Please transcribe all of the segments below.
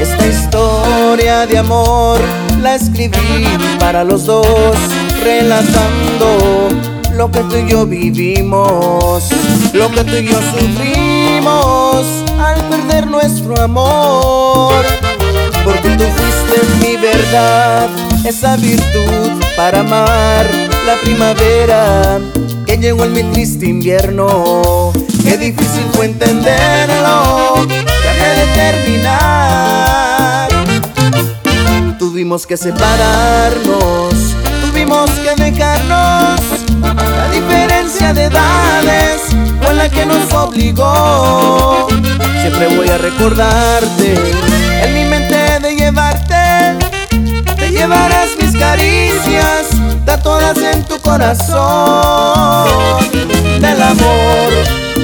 Esta historia de amor la escribí para los dos, relatando lo que tú y yo vivimos, lo que tú y yo sufrimos al perder nuestro amor. Porque tú fuiste mi verdad, esa virtud para amar la primavera que llegó en mi triste invierno. Qué difícil fue entenderlo, que de terminar. Tuvimos que separarnos, tuvimos que dejarnos. Obligó. Siempre voy a recordarte, en mi mente de llevarte, te llevarás mis caricias, tatuadas en tu corazón. Del amor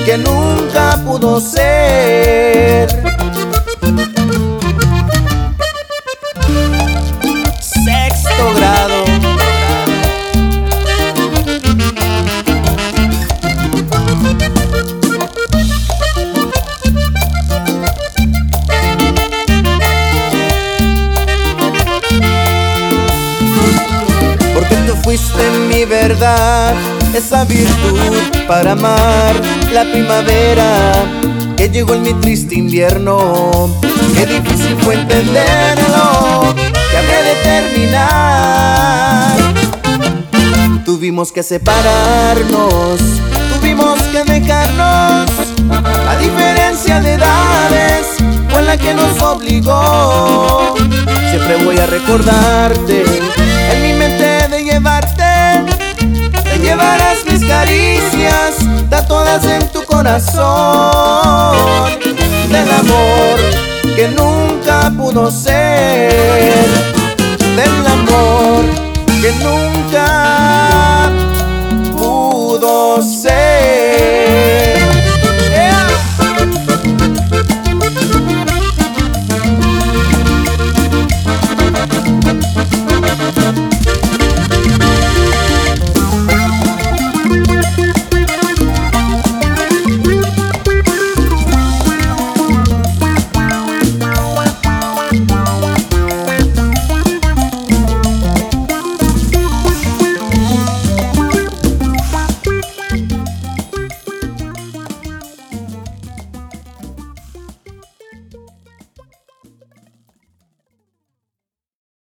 que nunca pudo ser. Fuiste mi verdad, esa virtud para amar la primavera que llegó en mi triste invierno. Qué difícil fue entenderlo, que habré de terminar. Tuvimos que separarnos, tuvimos que dejarnos. La diferencia de edades fue la que nos obligó. Siempre voy a recordarte, corazón. Del amor que nunca pudo ser,